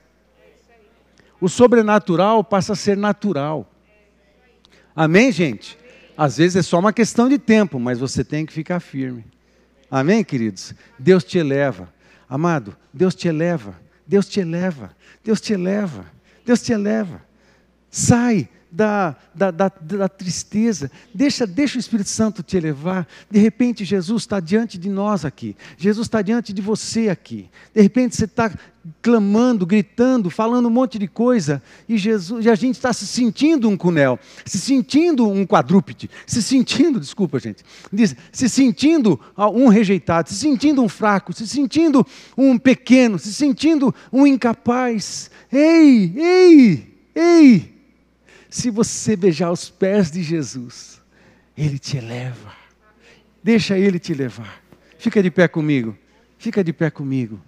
o sobrenatural passa a ser natural. Amém, gente? Às vezes é só uma questão de tempo, mas você tem que ficar firme. Amém, queridos? Deus te eleva. Amado, Deus te eleva. Deus te eleva. Deus te eleva. Deus te eleva. Sai da, da, da, da, tristeza, deixa, deixa o Espírito Santo te elevar. De repente, Jesus está diante de nós aqui, Jesus está diante de você aqui. De repente, você está clamando, gritando, falando um monte de coisa, e, Jesus, e a gente está se sentindo um cunel, se sentindo um quadrúpede, se sentindo, desculpa, gente, diz, se sentindo um rejeitado, se sentindo um fraco, se sentindo um pequeno, se sentindo um incapaz. Ei, ei, ei! Se você beijar os pés de Jesus, Ele te eleva. Deixa Ele te levar. Fica de pé comigo. Fica de pé comigo.